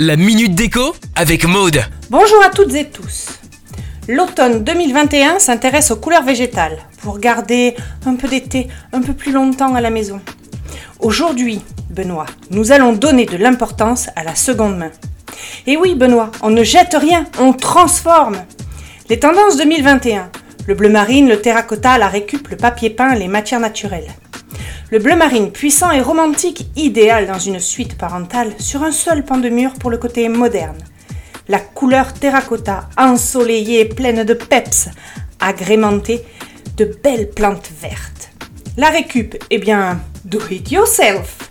La minute déco avec Maude. Bonjour à toutes et tous. L'automne 2021 s'intéresse aux couleurs végétales pour garder un peu d'été un peu plus longtemps à la maison. Aujourd'hui, Benoît, nous allons donner de l'importance à la seconde main. Et oui, Benoît, on ne jette rien, on transforme. Les tendances 2021 le bleu marine, le terracotta, la récup, le papier peint, les matières naturelles. Le bleu marine, puissant et romantique, idéal dans une suite parentale, sur un seul pan de mur pour le côté moderne. La couleur terracotta, ensoleillée, pleine de peps, agrémentée de belles plantes vertes. La récup, eh bien, do it yourself.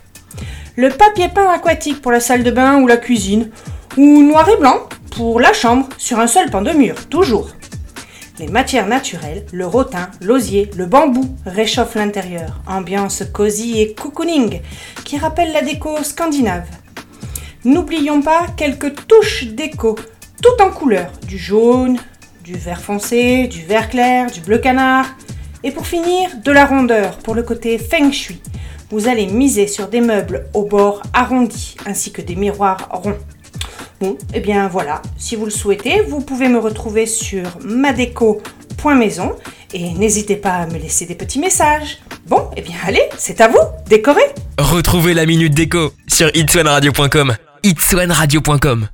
Le papier peint aquatique pour la salle de bain ou la cuisine, ou noir et blanc pour la chambre sur un seul pan de mur, toujours. Les matières naturelles, le rotin, l'osier, le bambou réchauffent l'intérieur. Ambiance cosy et cocooning qui rappelle la déco scandinave. N'oublions pas quelques touches déco, tout en couleurs, du jaune, du vert foncé, du vert clair, du bleu canard. Et pour finir, de la rondeur pour le côté feng shui. Vous allez miser sur des meubles au bord arrondi ainsi que des miroirs ronds. Bon, et eh bien voilà, si vous le souhaitez, vous pouvez me retrouver sur madeco.maison et n'hésitez pas à me laisser des petits messages. Bon, et eh bien allez, c'est à vous, décorez Retrouvez la Minute Déco sur itswanradio.com. itswanradio.com